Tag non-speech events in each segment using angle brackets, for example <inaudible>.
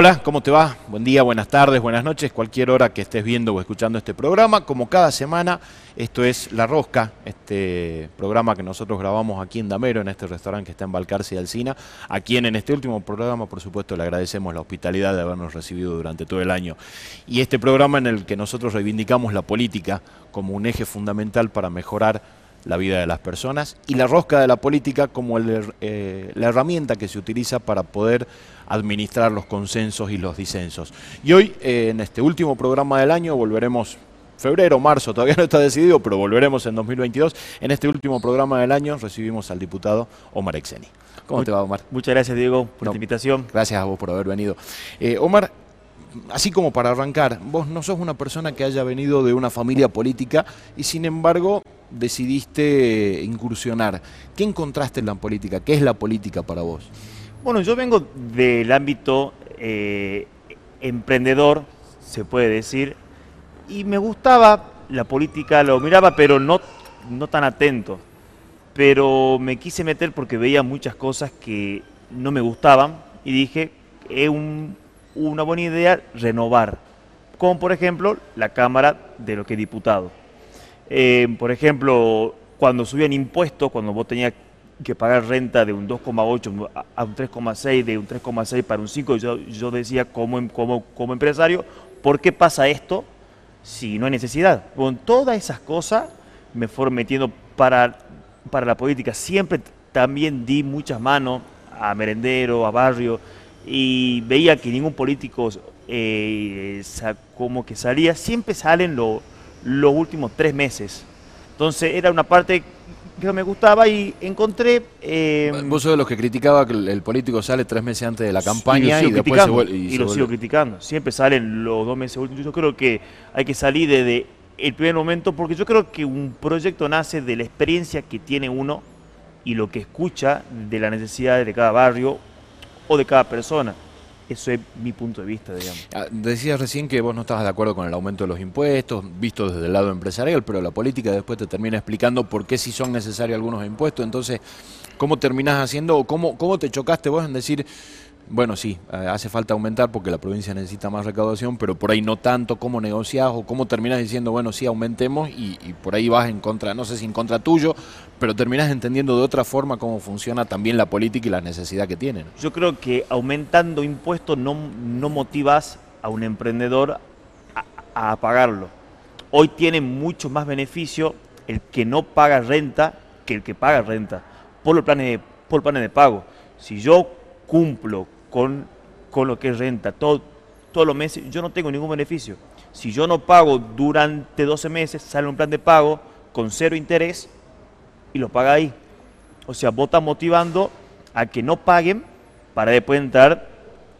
Hola, ¿cómo te va? Buen día, buenas tardes, buenas noches, cualquier hora que estés viendo o escuchando este programa. Como cada semana, esto es La Rosca, este programa que nosotros grabamos aquí en Damero, en este restaurante que está en Balcarce y Alcina, a quien en este último programa, por supuesto, le agradecemos la hospitalidad de habernos recibido durante todo el año. Y este programa en el que nosotros reivindicamos la política como un eje fundamental para mejorar la vida de las personas y la rosca de la política como el, eh, la herramienta que se utiliza para poder administrar los consensos y los disensos. Y hoy, eh, en este último programa del año, volveremos febrero, marzo, todavía no está decidido, pero volveremos en 2022. En este último programa del año recibimos al diputado Omar Exeni. ¿Cómo te va, Omar? Muchas gracias, Diego, por no, la invitación. Gracias a vos por haber venido. Eh, Omar, así como para arrancar, vos no sos una persona que haya venido de una familia política y sin embargo decidiste incursionar. ¿Qué encontraste en la política? ¿Qué es la política para vos? Bueno, yo vengo del ámbito eh, emprendedor, se puede decir, y me gustaba la política, lo miraba, pero no, no tan atento. Pero me quise meter porque veía muchas cosas que no me gustaban y dije, es una buena idea renovar, como por ejemplo la Cámara de lo que es diputado. Eh, por ejemplo, cuando subían impuestos, cuando vos tenías que pagar renta de un 2,8 a un 3,6, de un 3,6 para un 5, yo, decía como, como, como empresario, ¿por qué pasa esto si no hay necesidad? Con todas esas cosas me fueron metiendo para, para la política. Siempre también di muchas manos a merendero, a barrio, y veía que ningún político eh, como que salía, siempre salen los los últimos tres meses. Entonces era una parte que me gustaba y encontré... Eh, Vos sos de los que criticaba que el político sale tres meses antes de la campaña y, después se vuelve... Y, lo sigo criticando. Siempre salen los dos meses últimos. Yo creo que hay que salir desde el primer momento porque yo creo que un proyecto nace de la experiencia que tiene uno y lo que escucha de las necesidades de cada barrio o de cada persona. Eso es mi punto de vista, digamos. Ah, decías recién que vos no estabas de acuerdo con el aumento de los impuestos, visto desde el lado empresarial, pero la política después te termina explicando por qué sí son necesarios algunos impuestos. Entonces, ¿cómo terminás haciendo o cómo, cómo te chocaste vos en decir, bueno, sí, eh, hace falta aumentar porque la provincia necesita más recaudación, pero por ahí no tanto, ¿cómo negociás o cómo terminas diciendo, bueno, sí, aumentemos y, por ahí vas en contra, no sé si en contra tuyo, pero terminas entendiendo de otra forma cómo funciona también la política y la necesidad que tienen? Yo creo que aumentando impuestos no, no motivas a un emprendedor a, a pagarlo. Hoy tiene mucho más beneficio el que no paga renta que el que paga renta por los planes de, por planes de pago. Si yo cumplo con, con lo que es renta todo, todos los meses, yo no tengo ningún beneficio. Si yo no pago durante 12 meses, sale un plan de pago con cero interés y lo paga ahí. O sea, vos estás motivando a que no paguen para después entrar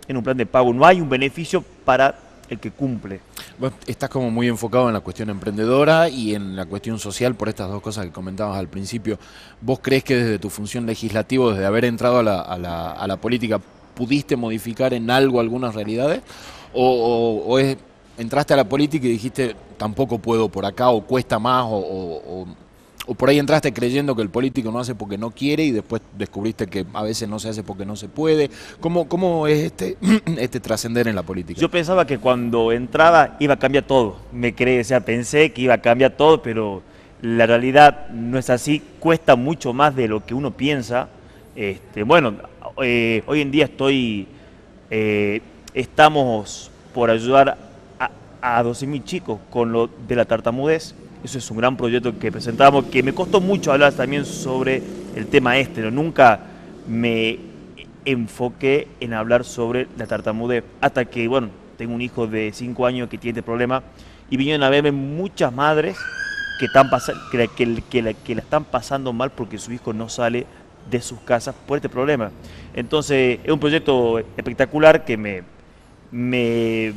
en un plan de pago. No hay un beneficio para el que cumple. estás como muy enfocado en la cuestión emprendedora y en la cuestión social por estas dos cosas que comentabas al principio. ¿Vos crees que desde tu función legislativa, desde haber entrado a la, a la, a la política, pudiste modificar en algo algunas realidades? ¿O, entraste a la política y dijiste, tampoco puedo por acá, o cuesta más, o, por ahí entraste creyendo que el político no hace porque no quiere y después descubriste que a veces no se hace porque no se puede? ¿Cómo, cómo es este, <clears throat> este trascender en la política? Yo pensaba que cuando entraba iba a cambiar todo, me creí, o sea, pensé que iba a cambiar todo, pero la realidad no es así, cuesta mucho más de lo que uno piensa. Este, bueno, eh, hoy en día estoy, eh, estamos por ayudar a, a 12.000 chicos con lo de la tartamudez. Eso es un gran proyecto que presentamos, que me costó mucho hablar también sobre el tema este, pero nunca me enfoqué en hablar sobre la tartamudez, hasta que, bueno, tengo un hijo de 5 años que tiene este problema, y vinieron a verme muchas madres que, están que la están pasando mal porque su hijo no sale de sus casas por este problema. Entonces, es un proyecto espectacular que me, me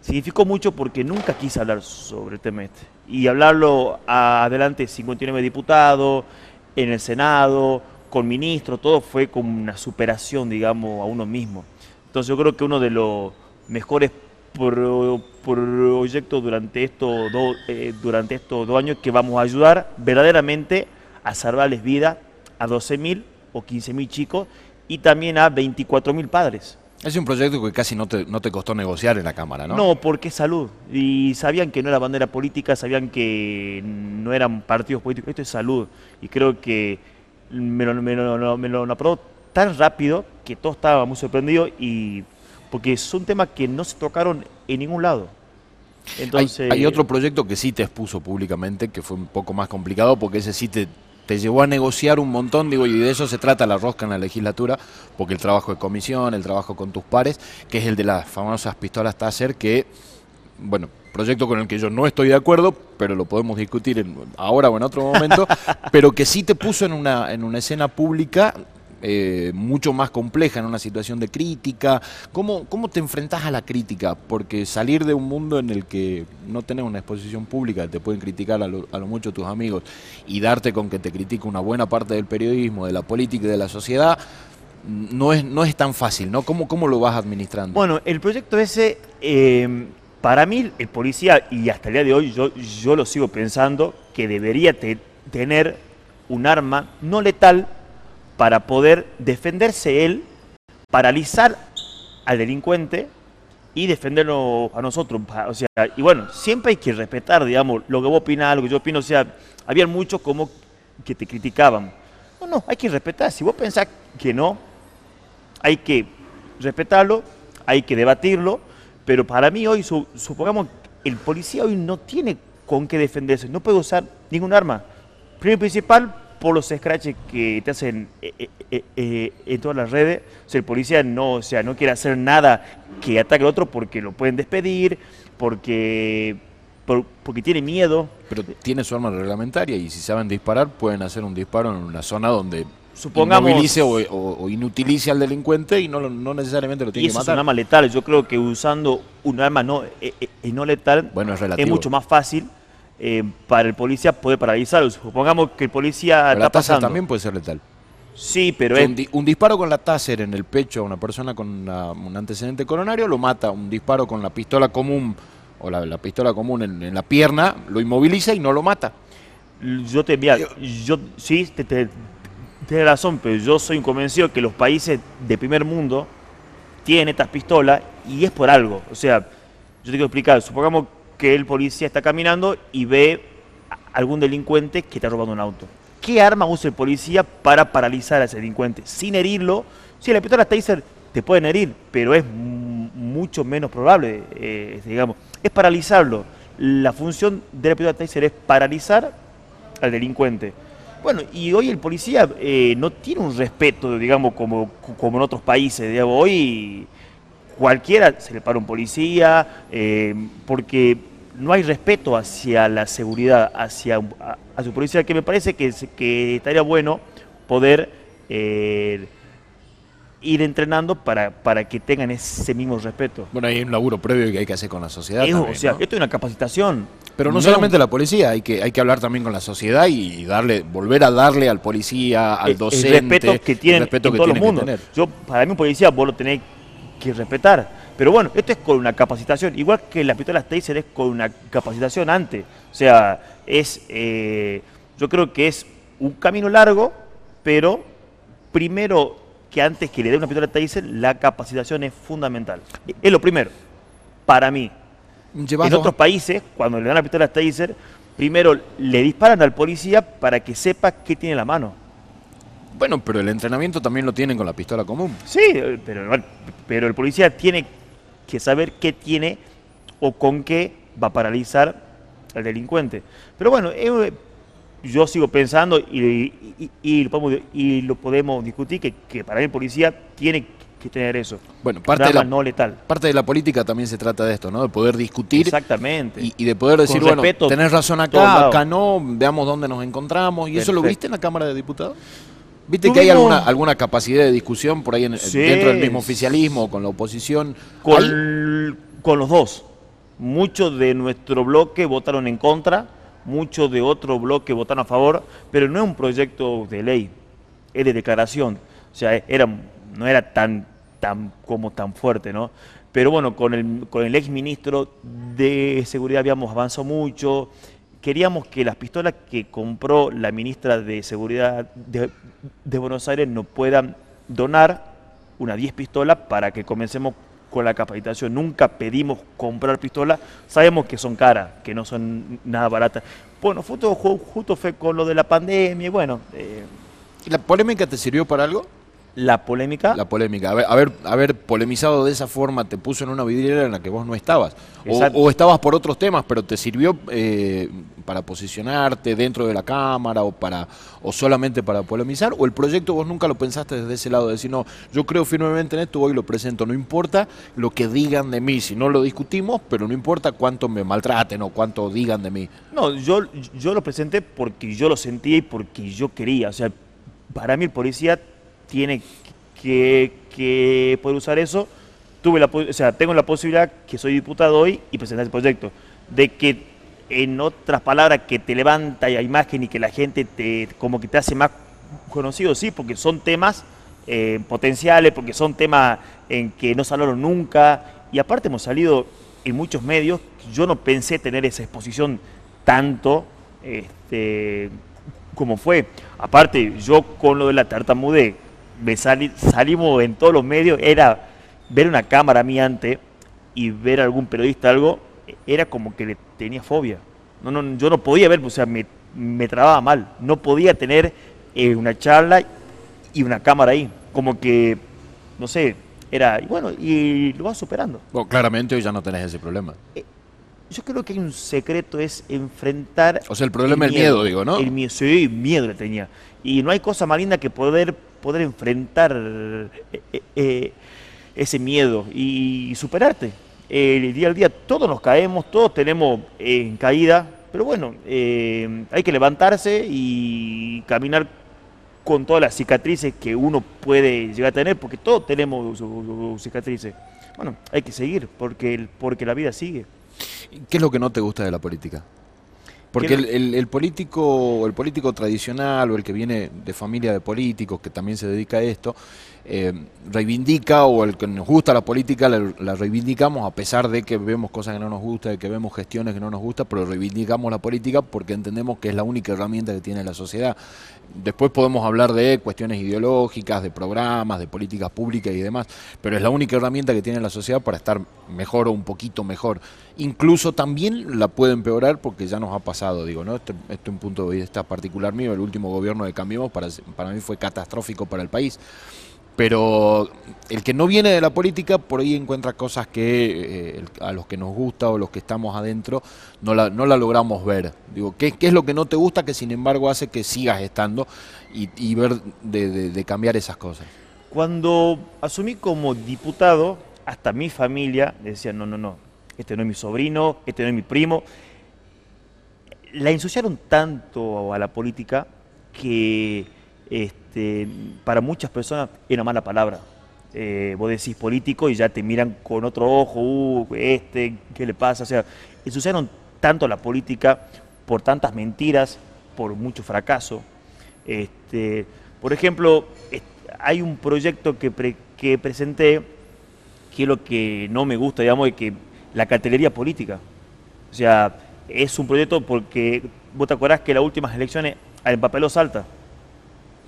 significó mucho porque nunca quise hablar sobre el tema este. Y hablarlo adelante 59 diputados, en el Senado, con ministros, todo fue como una superación, digamos, a uno mismo. Entonces yo creo que uno de los mejores proyectos durante estos, dos, eh, durante estos dos años que vamos a ayudar verdaderamente a salvarles vida a 12.000 o 15.000 chicos y también a 24.000 padres. Es un proyecto que casi no te, no te costó negociar en la Cámara, ¿no? No, porque es salud. Y sabían que no era bandera política, sabían que no eran partidos políticos. Esto es salud. Y creo que me lo, me lo, me lo aprobó tan rápido que todo estaba muy sorprendido y porque son temas que no se tocaron en ningún lado. Entonces, hay, hay, otro proyecto que sí te expuso públicamente, que fue un poco más complicado, porque ese sí te, te llevó a negociar un montón, digo, y de eso se trata la rosca en la legislatura, porque el trabajo de comisión, el trabajo con tus pares, que es el de las famosas pistolas Taser, que, bueno, proyecto con el que yo no estoy de acuerdo, pero lo podemos discutir en, ahora o en otro momento, <laughs> pero que sí te puso en una, en una escena pública eh, mucho más compleja, en una situación de crítica. ¿Cómo, ¿Cómo te enfrentas a la crítica? Porque salir de un mundo en el que no tenés una exposición pública, te pueden criticar a lo, a lo mucho tus amigos, y darte con que te critique una buena parte del periodismo, de la política y de la sociedad, no es, no es tan fácil, ¿no? ¿Cómo, ¿Cómo lo vas administrando? Bueno, el proyecto ese, eh, para mí, el policía, y hasta el día de hoy yo, yo lo sigo pensando, que debería te, tener un arma no letal, para poder defenderse él, paralizar al delincuente y defendernos a nosotros. O sea, y bueno, siempre hay que respetar, digamos, lo que vos opinás, lo que yo opino. O sea, había muchos como que te criticaban. No, no, hay que respetar. Si vos pensás que no, hay que respetarlo, hay que debatirlo. Pero para mí hoy, supongamos, el policía hoy no tiene con qué defenderse, no puede usar ningún arma. Primero principal, por los scratches que te hacen eh, eh, eh, en todas las redes. O sea, el policía no, o sea, no quiere hacer nada que ataque al otro porque lo pueden despedir, porque, porque tiene miedo. Pero tiene su arma reglamentaria y si saben disparar pueden hacer un disparo en una zona donde supongamos inmovilice o, o, o, inutilice al delincuente y no, no necesariamente lo tiene y que matar. es un arma letal. Yo creo que usando un arma no, no letal bueno, es, relativo. es mucho más fácil eh, para el policía poder paralizarlo. Supongamos que el policía Pero está la taser pasando. también puede ser letal. Sí, pero O sea, es, un, di- un disparo con la taser en el pecho a una persona con una- un antecedente coronario lo mata. Un disparo con la pistola común o la, la pistola común en, en la pierna lo inmoviliza y no lo mata. yo te mira, yo sí te, te- tienes razón, pero yo soy convencido que los países de primer mundo tienen estas pistolas y es por algo. O sea, yo te quiero explicar, supongamos que el policía está caminando y ve a algún delincuente que está robando un auto. ¿Qué arma usa el policía para paralizar a ese delincuente? Sin herirlo. Si la pistola taser te pueden herir, pero es mu- mucho menos probable, eh, digamos. Es paralizarlo. La función de la pistola taser es paralizar al delincuente. Bueno, y hoy el policía eh, no tiene un respeto, digamos, como, como en otros países. Digamos. Hoy cualquiera se le para un policía, eh, porque no hay respeto hacia la seguridad, hacia, a, su policía, que me parece que, que estaría bueno poder eh, ir entrenando para, para que tengan ese mismo respeto. Bueno, hay un laburo previo que hay que hacer con la sociedad. Es- también, o sea, ¿no? esto es una capacitación. Pero no solamente la policía, hay que, hay que hablar también con la sociedad y darle, volver a darle al policía, al el- docente, el respeto que tienen el respeto en que que mundos. tener. Yo, para mí un policía vos lo tenés que respetar. Pero bueno, esto es con una capacitación, igual que las pistolas Taser es con una capacitación antes. O sea, es, eh, yo creo que es un camino largo, pero primero que antes que le dé una pistola Taser, la capacitación es fundamental. Es lo primero, para mí. En otros países, cuando le dan la pistola Taser, primero le disparan al policía para que sepa qué tiene en la mano. Bueno, pero el entrenamiento también lo tienen con la pistola común. Sí, pero, pero el policía tiene que saber qué tiene o con qué va a paralizar al delincuente. Pero bueno, eh, yo sigo pensando y, y- y lo, podemos, y lo podemos discutir que, que para el policía tiene que tener eso. Bueno, parte de, la, no letal. parte de la política también se trata de esto, ¿no? De poder discutir Exactamente. y, de poder decir, bueno, tenés razón acá, acá no, veamos dónde nos encontramos. ¿Y eso lo viste en la Cámara de Diputados? ¿Viste que hay alguna, alguna capacidad de discusión por ahí en- Sí. dentro del mismo oficialismo, con la oposición? Hay- Con, con los dos. Muchos de nuestro bloque votaron en contra, muchos de otro bloque votaron a favor, pero no es un proyecto de ley, es de declaración. O sea, era, no era tan, tan como tan fuerte, ¿no? Pero bueno, con el, con el ex ministro de Seguridad habíamos avanzado mucho. Queríamos que las pistolas que compró la ministra de Seguridad de, Buenos Aires nos puedan donar unas 10 pistolas para que comencemos con la capacitación. Nunca pedimos comprar pistolas, sabemos que son caras, que no son nada baratas. Bueno, justo, fue con lo de la pandemia y bueno... Eh, ¿La polémica te sirvió para algo? La polémica. La polémica. Haber, haber, polemizado de esa forma te puso en una vidriera en la que vos no estabas. O, estabas por otros temas, pero te sirvió eh, para posicionarte dentro de la Cámara o, para, o solamente para polemizar. O el proyecto vos nunca lo pensaste desde ese lado, de decir, no, yo creo firmemente en esto, voy y lo presento. No importa lo que digan de mí, si no lo discutimos, pero no importa cuánto me maltraten o cuánto digan de mí. No, yo, yo lo presenté porque yo lo sentía y porque yo quería. O sea, para mí el policía tiene que, poder usar eso. Tuve la, o sea, tengo la posibilidad que soy diputado hoy y presentar el proyecto. De que, en otras palabras, que te levanta la imagen y que la gente te, como que te hace más conocido, sí, porque son temas eh, potenciales, porque son temas en que no salieron nunca. Y aparte hemos salido en muchos medios. Yo no pensé tener esa exposición tanto este, como fue. Aparte, yo con lo de la tartamudez me salimos en todos los medios, era ver una cámara a mí antes y ver a algún periodista algo, era como que le tenía fobia. No, no, yo no podía ver, o sea, me, me trababa mal. No podía tener eh, una charla y una cámara ahí. Como que, no sé, era, y bueno, y lo vas superando. Bueno, claramente hoy ya no tenés ese problema. Eh, yo creo que hay un secreto, es enfrentar... O sea, el problema es el miedo, digo, ¿no? El miedo, sí, miedo le tenía. Y no hay cosa más linda que poder poder enfrentar eh, eh, eh, ese miedo y superarte. El día al día todos nos caemos, todos tenemos en caída, pero bueno, hay que levantarse y caminar con todas las cicatrices que uno puede llegar a tener, porque todos tenemos cicatrices. Bueno, hay que seguir, porque, porque la vida sigue. ¿Qué es lo que no te gusta de la política? Porque el, político, el político tradicional o el que viene de familia de políticos, que también se dedica a esto, eh, reivindica, o el que nos gusta la política, la, reivindicamos a pesar de que vemos cosas que no nos gustan, de que vemos gestiones que no nos gustan, pero reivindicamos la política porque entendemos que es la única herramienta que tiene la sociedad. Después podemos hablar de cuestiones ideológicas, de programas, de políticas públicas y demás, pero es la única herramienta que tiene la sociedad para estar mejor o un poquito mejor. Incluso también la puede empeorar porque ya nos ha pasado, digo, ¿no? Este, este es un punto de vista particular mío, el último gobierno de Cambiemos para, para mí fue catastrófico para el país pero el que no viene de la política por ahí encuentra cosas que eh, a los que nos gusta o los que estamos adentro no la, no la logramos ver. Digo, ¿qué, ¿qué, es lo que no te gusta que sin embargo hace que sigas estando y, ver de, cambiar esas cosas? Cuando asumí como diputado, hasta mi familia decía, no, no, no, este no es mi sobrino, este no es mi primo. La ensuciaron tanto a la política que este, para muchas personas es una mala palabra. Eh, vos decís político y ya te miran con otro ojo, uh, este, ¿qué le pasa? O sea, ensuciaron tanto la política por tantas mentiras, por mucho fracaso. Este, por ejemplo, hay un proyecto que, que presenté que es lo que no me gusta, digamos, de que la cartelería política. O sea, es un proyecto porque vos te acordás que las últimas elecciones el papel salta.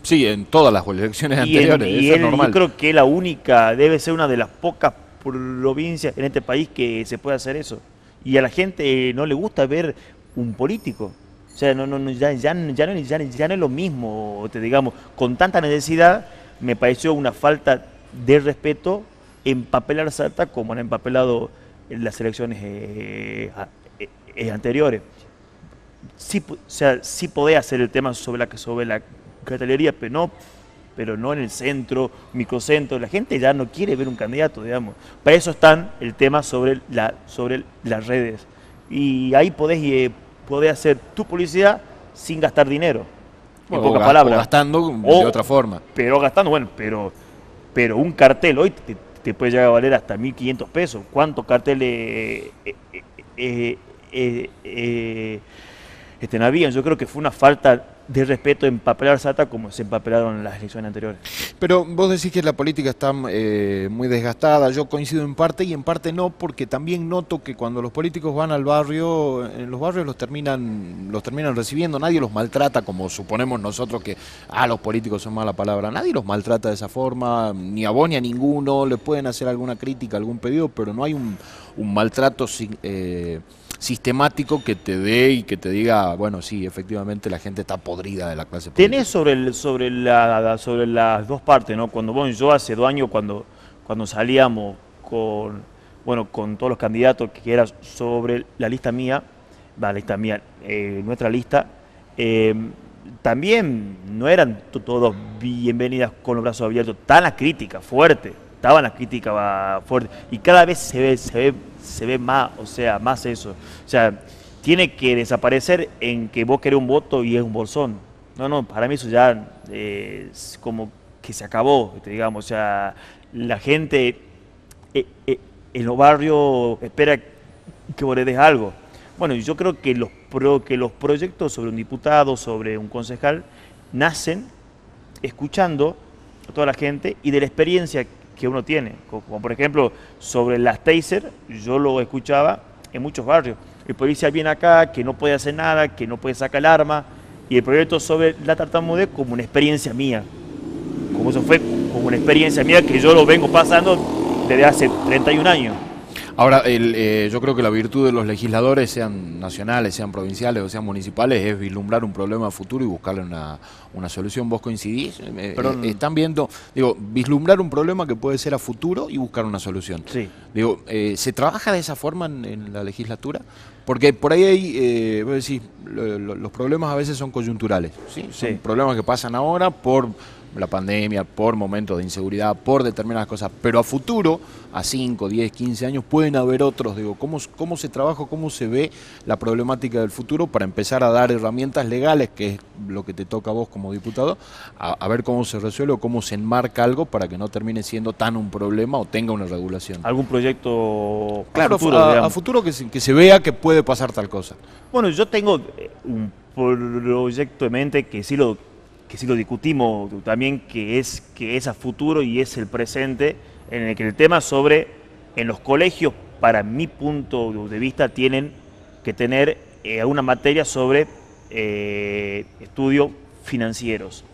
Sí, en todas las elecciones anteriores. y es normal. yo creo que la única, debe ser una de las pocas provincias en este país que se puede hacer eso. Y a la gente no le gusta ver un político. O sea, no, no, ya, ya, ya, no, ya, no es lo mismo, te digamos, con tanta necesidad me pareció una falta de respeto empapelar Salta como han empapelado en las elecciones eh, eh, eh, anteriores. Sí, o sea, sí podés hacer el tema sobre la, sobre la cartelería, pero no, pero no en el centro, microcentro. La gente ya no quiere ver un candidato, digamos. Para eso están el tema sobre, la, sobre las redes. Y ahí podés, eh, hacer tu publicidad sin gastar dinero. En pocas palabras. gastando de otra forma. Pero gastando, bueno, pero, pero un cartel hoy te, puede llegar a valer hasta 1.500 pesos. ¿Cuántos carteles eh, eh, este, no habían? Yo creo que fue una falta de respeto empapelar Sata como se empapelaron en las elecciones anteriores. Pero vos decís que la política está eh, muy desgastada, yo coincido en parte y en parte no, porque también noto que cuando los políticos van al barrio, en los barrios los terminan, los terminan recibiendo, nadie los maltrata como suponemos nosotros que, ah, los políticos son mala palabra, nadie los maltrata de esa forma, ni a vos ni a ninguno, le pueden hacer alguna crítica, algún pedido, pero no hay un, maltrato... Eh, sistemático que te dé y que te diga, bueno, sí, efectivamente la gente está podrida de la clase política. Tenés sobre, el, sobre, la, sobre las dos partes, ¿no? Cuando vos yo hace dos años, cuando, cuando salíamos con, bueno, con todos los candidatos que era sobre la lista mía, la lista mía, eh, nuestra lista, eh, también no eran todos bienvenidas con los brazos abiertos, tan la crítica fuerte, estaban las críticas fuertes, y cada vez se ve, se ve se ve más, o sea, más eso. O sea, tiene que desaparecer en que vos querés un voto y es un bolsón. No, no, para mí eso ya eh, es como que se acabó, digamos. O sea, la gente eh, eh, en los barrios espera que vos le des algo. Bueno, yo creo que los, que los proyectos sobre un diputado, sobre un concejal, nacen escuchando a toda la gente y de la experiencia que uno tiene. Como, por ejemplo, sobre las taser, yo lo escuchaba en muchos barrios. El policía viene acá, que no puede hacer nada, que no puede sacar el arma, y el proyecto sobre la tartamudez como una experiencia mía. Como eso fue como una experiencia mía que yo lo vengo pasando desde hace 31 años. Ahora, eh, yo creo que la virtud de los legisladores, sean nacionales, sean provinciales o sean municipales, es vislumbrar un problema futuro y buscarle una, solución. ¿Vos coincidís? Eh, eh, están viendo, digo, vislumbrar un problema que puede ser a futuro y buscar una solución. Sí. Digo, ¿se trabaja de esa forma en, la legislatura? Porque por ahí hay, vos decís, los problemas a veces son coyunturales, ¿sí? Son problemas que pasan ahora por la pandemia, por momentos de inseguridad, por determinadas cosas, pero a futuro, a 5, 10, 15 años, pueden haber otros. Digo, ¿cómo, cómo se trabaja, cómo se ve la problemática del futuro para empezar a dar herramientas legales, que es lo que te toca a vos como diputado, a, ver cómo se resuelve o cómo se enmarca algo para que no termine siendo tan un problema o tenga una regulación? ¿Algún proyecto claro, a futuro, a, futuro que, se, que se vea que puede pasar tal cosa? Bueno, yo tengo eh, un proyecto en mente que sí lo que sí lo discutimos también, que es, que es a futuro y es el presente, en el que el tema sobre, en los colegios, para mi punto de vista, tienen que tener eh, una materia sobre eh, estudios financieros.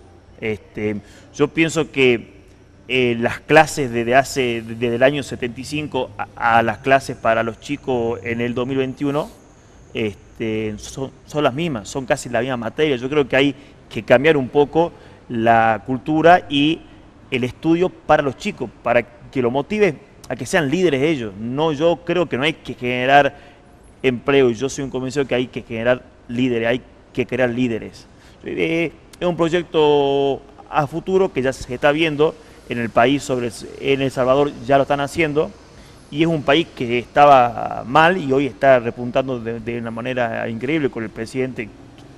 Este, yo pienso que eh, las clases desde hace desde el año 75 a, las clases para los chicos en el 2021 este, son, son, las mismas, son casi la misma materia. Yo creo que hay que cambiar un poco la cultura y el estudio para los chicos, para que lo motive a que sean líderes ellos. No, yo creo que no hay que generar empleo, yo soy un convencido que hay que generar líderes, hay que crear líderes. Eh, es un proyecto a futuro que ya se está viendo en el país, sobre, en El Salvador ya lo están haciendo, y es un país que estaba mal y hoy está repuntando de, de una manera increíble con el presidente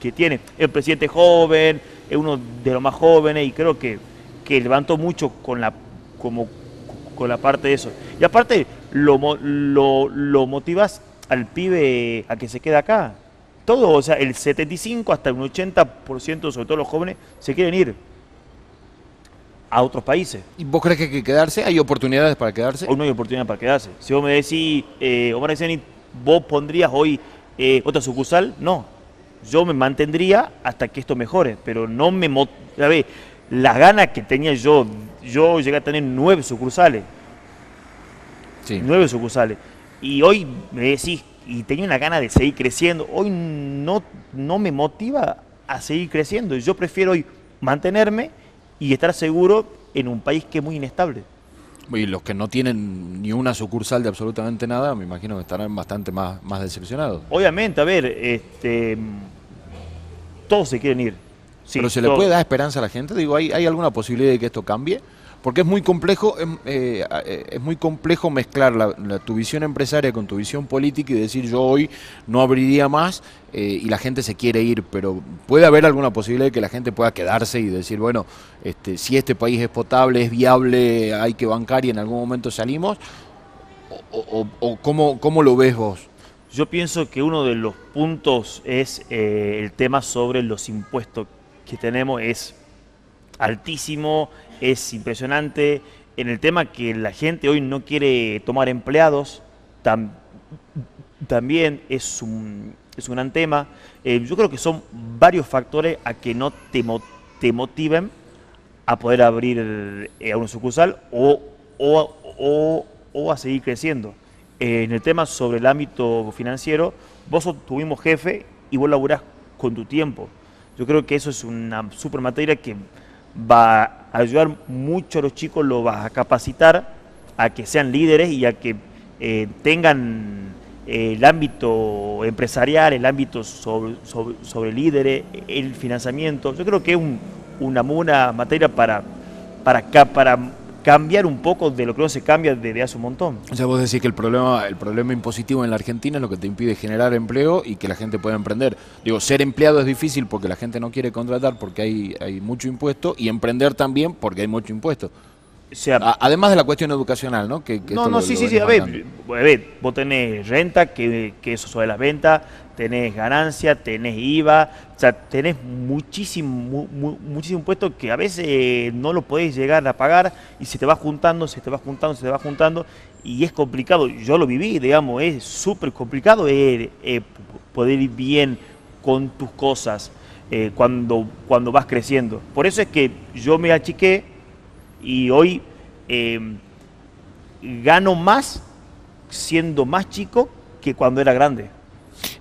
que tiene. El presidente joven, es uno de los más jóvenes y creo que, que levantó mucho con la, como, con la parte de eso. Y aparte, lo, lo, lo motivas al pibe a que se quede acá. Todo, o sea, el 75 hasta un 80%, sobre todo los jóvenes, se quieren ir a otros países. ¿Y vos crees que hay que quedarse? ¿Hay oportunidades para quedarse? Hoy no hay oportunidad para quedarse. Si vos me decís, eh, Omar ¿vos pondrías hoy eh, otra sucursal? No, yo me mantendría hasta que esto mejore, pero no me... A ver, las ganas que tenía yo, yo llegué a tener nueve sucursales. Sí. Nueve sucursales. Y hoy me decís, y tenía una gana de seguir creciendo, hoy no, no me motiva a seguir creciendo. Yo prefiero hoy mantenerme y estar seguro en un país que es muy inestable. Y los que no tienen ni una sucursal de absolutamente nada, me imagino que estarán bastante más, más decepcionados. Obviamente, a ver, este, todos se quieren ir. Pero se le puede dar esperanza a la gente. Digo, ¿hay, ¿hay alguna posibilidad de que esto cambie? Porque es muy complejo, es, eh, eh, muy complejo mezclar la, tu visión empresaria con tu visión política y decir yo hoy no abriría más eh, y la gente se quiere ir, pero puede haber alguna posibilidad de que la gente pueda quedarse y decir, bueno, este, si este país es potable, es viable, hay que bancar y en algún momento salimos, o, o, ¿cómo, cómo lo ves vos? Yo pienso que uno de los puntos es el tema sobre los impuestos que tenemos es altísimo, es impresionante. En el tema que la gente hoy no quiere tomar empleados, también es un, es un gran tema. Eh, yo creo que son varios factores a que no te, te motiven a poder abrir eh, a una sucursal o, o, o, a seguir creciendo. En el tema sobre el ámbito financiero, vos tuvimos jefe y vos laburás con tu tiempo. Yo creo que eso es una super materia que va a ayudar mucho a los chicos, lo va a capacitar a que sean líderes y a que eh, tengan eh, el ámbito empresarial, el ámbito sobre, sobre, líderes, el financiamiento. Yo creo que es una buena materia para, para, para cambiar un poco de lo que no se cambia desde hace un montón. O sea, vos decís que el problema, el problema impositivo en la Argentina es lo que te impide generar empleo y que la gente pueda emprender. Digo, ser empleado es difícil porque la gente no quiere contratar porque hay, hay mucho impuesto y emprender también porque hay mucho impuesto además de la cuestión educacional, ¿no? Que, no, no, sí, sí, sí. A ver, vos tenés renta, que, que eso sobre las ventas, tenés ganancia, tenés IVA, o sea, tenés muchísimo, muchísimo impuesto que a veces no lo podés llegar a pagar y se te va juntando, se te va juntando, se te va juntando y es complicado. Yo lo viví, digamos, es súper complicado eh, eh, poder ir bien con tus cosas eh, cuando, cuando vas creciendo. Por eso es que yo me achiqué y hoy eh, gano más siendo más chico que cuando era grande.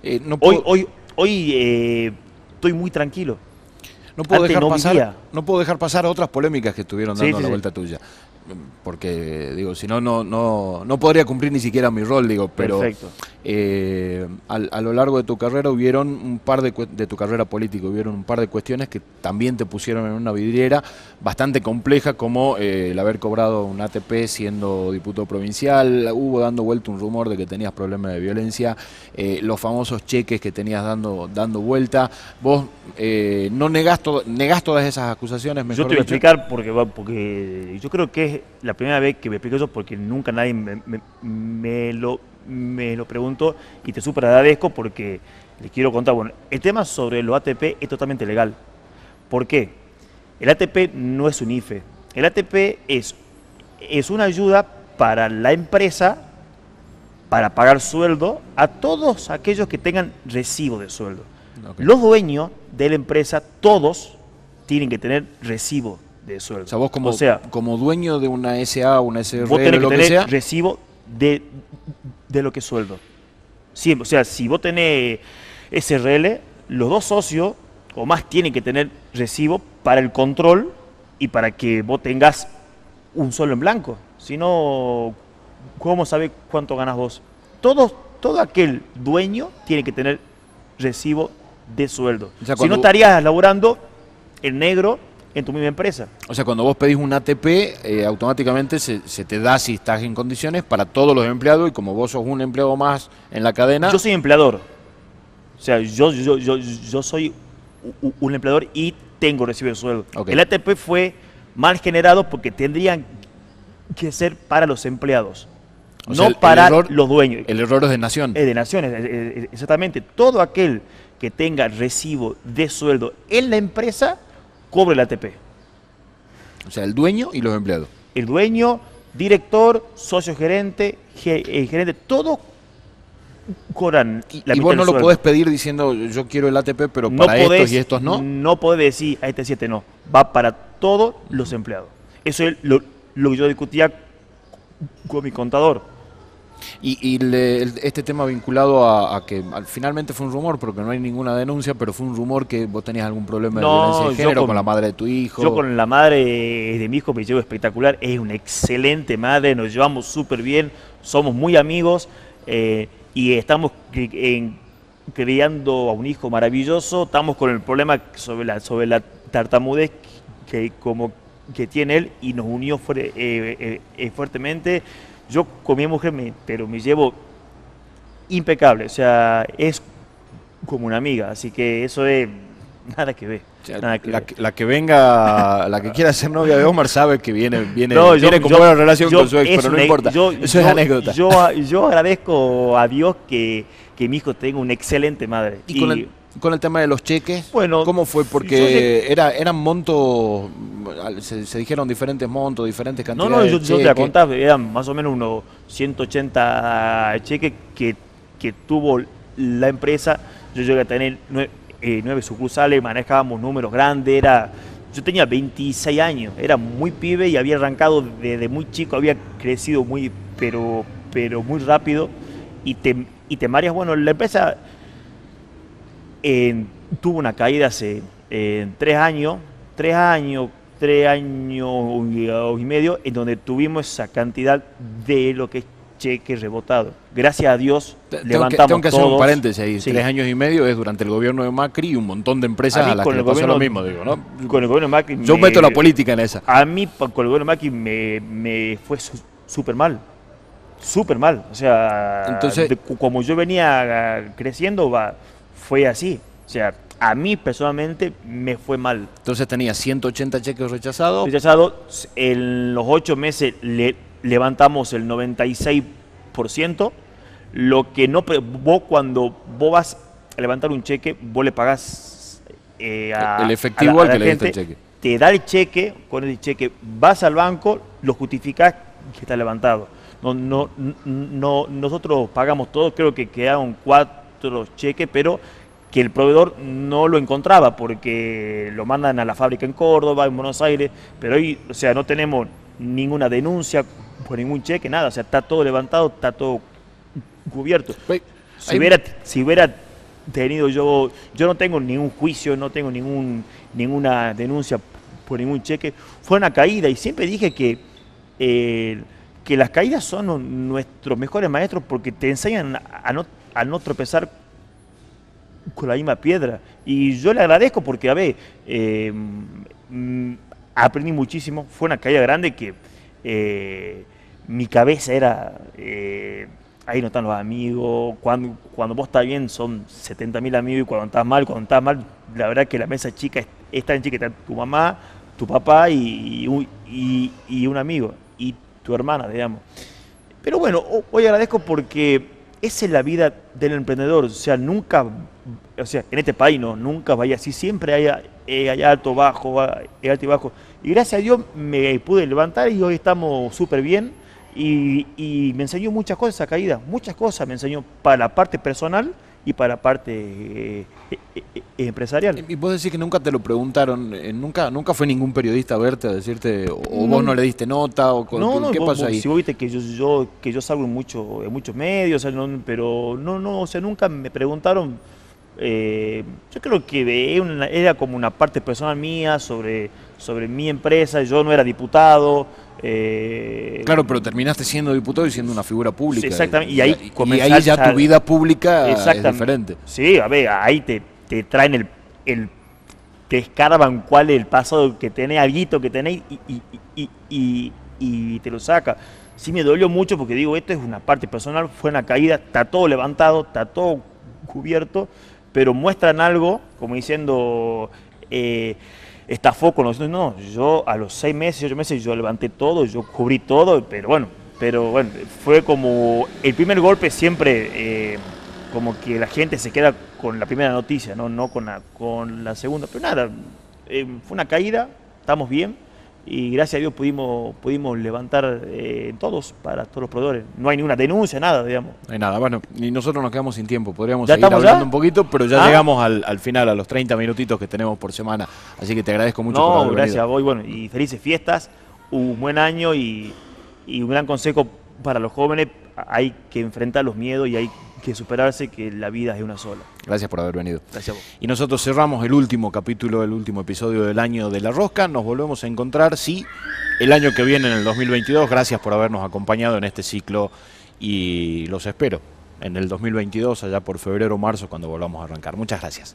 Eh, hoy hoy, hoy eh, estoy muy tranquilo. No puedo, dejar pasar, no puedo dejar pasar otras polémicas que estuvieron dando la vuelta tuya porque digo, si no, no, no, no podría cumplir ni siquiera mi rol, digo, pero eh, a, lo largo de tu carrera hubieron un par de, de tu carrera política, hubieron un par de cuestiones que también te pusieron en una vidriera bastante compleja, como eh, el haber cobrado un ATP siendo diputado provincial, hubo dando vuelta un rumor de que tenías problemas de violencia, eh, los famosos cheques que tenías dando, dando vuelta, vos no negás, negás todas esas acusaciones. Mejor yo te voy a explicar porque, porque yo creo que la primera vez que me explico eso porque nunca nadie me, lo, me lo preguntó y te súper agradezco porque les quiero contar. Bueno, el tema sobre los ATP es totalmente legal. ¿Por qué? El ATP no es un IFE. El ATP es, es una ayuda para la empresa para pagar sueldo a todos aquellos que tengan recibo de sueldo. Los dueños de la empresa, todos, tienen que tener recibo de sueldo. O sea, vos como, sea, como dueño de una SA, una SRL, vos tenés que tener recibo de, de lo que es sueldo. Sí, o sea, si vos tenés SRL, los dos socios o más tienen que tener recibo para el control y para que vos tengas un sueldo en blanco. Si no, ¿cómo sabés cuánto ganas vos? Todo, todo aquel dueño tiene que tener recibo de sueldo. si no estarías laborando en negro en tu misma empresa. O sea, cuando vos pedís un ATP, eh, automáticamente se, te da si estás en condiciones para todos los empleados y como vos sos un empleado más en la cadena... Yo soy empleador. O sea, yo, yo, yo, yo soy un empleador y tengo recibo de sueldo. El ATP fue mal generado porque tendrían que ser para los empleados. no para los dueños. El error es de nación. Es de naciones, exactamente. Todo aquel que tenga recibo de sueldo en la empresa cobre el ATP. O sea, el dueño y los empleados. El dueño, director, socio gerente, eh, gerente, todo cobran y, y vos no lo podés pedir diciendo yo quiero el ATP, pero para estos y estos no. No podés decir a este 7 no. Va para todos los empleados. Eso es lo, lo que yo discutía con mi contador. Y, este tema vinculado a, que finalmente fue un rumor, porque no hay ninguna denuncia, pero fue un rumor que vos tenías algún problema de violencia de género con, la madre de tu hijo. Yo con la madre de mi hijo me llevo espectacular, es una excelente madre, nos llevamos súper bien, somos muy amigos eh, y estamos criando a un hijo maravilloso, estamos con el problema sobre la, sobre la tartamudez que, como que tiene él y nos unió eh, eh, fuertemente yo con mi mujer, me, pero me llevo impecable, o sea, es como una amiga, así que eso es nada que ver. La, que venga, la que quiera ser novia de Omar sabe que viene, viene, viene con buena relación con su ex, pero no importa. eso es anécdota. Yo, yo agradezco a Dios que, que, mi hijo tenga una excelente madre. Y, con, el, con el tema de los cheques. Bueno, ¿Cómo fue? Porque era, eran montos, se, se dijeron diferentes montos, diferentes No, cantidades. no, yo, de yo te voy a cheques. contar, eran más o menos unos 180 cheques que, que tuvo la empresa. Yo llegué a tener eh, nueve sucursales, manejábamos números grandes, era... Yo tenía 26 años, era muy pibe y había arrancado desde muy chico, había crecido muy, pero, pero muy rápido. Y te, y te mareas, bueno, la empresa tuvo una caída hace tres años, tres años, tres años y medio, en donde tuvimos esa cantidad de lo que es cheque rebotado. Gracias a Dios Te- Tengo que, levantamos tengo que hacer un paréntesis ahí. Sí. Tres años y medio es durante el gobierno de Macri y un montón de empresas A las que le pasó lo mismo, digo, ¿no? Con el gobierno de Macri Yo me- meto la política en esa. A mí con el gobierno de Macri me, me fue súper mal. Súper mal. O sea, Entonces- de- como yo venía ah, creciendo, va, fue así. O sea, a mí personalmente me fue mal. Entonces tenía 180 cheques rechazados. Rechazado, en los ocho meses le levantamos el 96%. Lo que no, vos cuando vos vas a levantar un cheque, vos le pagás eh, a, El efectivo a la- al a que la le diste el cheque. Te da el cheque, con el cheque vas al banco, lo justificás que está levantado. No, no, no, nosotros pagamos todo, creo que quedaron cuatro cheques, pero que el proveedor no lo encontraba porque lo mandan a la fábrica en Córdoba, en Buenos Aires, pero hoy, o sea, no tenemos ninguna denuncia por ningún cheque, nada, o sea, está todo levantado, está todo cubierto. Si hubiera, si hubiera tenido yo, yo no tengo ningún juicio, no tengo ningún, ninguna denuncia por ningún cheque, fue una caída y siempre dije que, eh, que las caídas son nu- nuestros mejores maestros porque te enseñan a no, a no tropezar con la misma piedra. Y yo le agradezco porque, a ver, eh, mm, aprendí muchísimo, fue una caída grande que eh, mi cabeza era... eh, ahí no están los amigos, cuando, cuando vos estás bien son 70 mil amigos y cuando estás mal, cuando estás mal, la verdad que la mesa chica es, es tan chica, está tu mamá, tu papá y, y un- y- un amigo, y tu hermana, digamos. Pero bueno, ho- hoy agradezco porque esa es la vida del emprendedor, o sea, nunca, o sea, en este país no, nunca vaya así, siempre hay, hay alto, bajo, hay alto y bajo. Y gracias a Dios me pude levantar y hoy estamos súper bien. Y, y me enseñó muchas cosas esa caída, muchas cosas me enseñó para la parte personal y para la parte eh, eh, eh, empresarial. Y vos decís que nunca te lo preguntaron, nunca nunca fue ningún periodista a verte a decirte, o, vos no le diste nota, o con- No, no, ¿qué vos- pasó vos- ahí? Si vos viste que yo, yo- que yo salgo en, mucho, en muchos medios, pero no, no, o sea, nunca me preguntaron. Eh, yo creo que era, una- era como una parte personal mía sobre, sobre mi empresa. Yo no era diputado. eh, Claro, pero terminaste siendo diputado y siendo una figura pública. Exactamente, y ahí y- ahí ya a- tu vida pública es diferente. Sí, a ver, ahí te, te traen el, el te escarban cuál es el pasado que tenés, alguito que tenés y, y, y, y- y te lo saca. Sí me dolió mucho porque digo, esto es una parte personal, fue una caída, está todo levantado, está todo cubierto, pero muestran algo como diciendo, eh, estafó con los... No, yo a los seis meses, ocho meses, yo levanté todo, yo cubrí todo, pero bueno, pero bueno, fue como el primer golpe siempre... eh, como que la gente se queda con la primera noticia, no, no con, la, con la segunda. Pero nada, eh, fue una caída, estamos bien y gracias a Dios pudimos, pudimos levantar eh, todos para todos los proveedores. No hay ninguna denuncia, nada, digamos. No hay nada, bueno, y nosotros nos quedamos sin tiempo, podríamos ¿Ya seguir hablando ya? un poquito, pero ya Ah. llegamos al, al final, a los 30 minutitos que tenemos por semana, así que te agradezco mucho por no, haber gracias a venido. vos y bueno, y felices fiestas, un buen año y, y un gran consejo para los jóvenes, hay que enfrentar los miedos y hay que superarse que la vida es una sola. Gracias por haber venido. Gracias a vos. Y nosotros cerramos el último capítulo, el último episodio del año de La Rosca. Nos volvemos a encontrar, sí, el año que viene, en el 2022. Gracias por habernos acompañado en este ciclo y los espero en el 2022, allá por febrero o marzo, cuando volvamos a arrancar. Muchas gracias.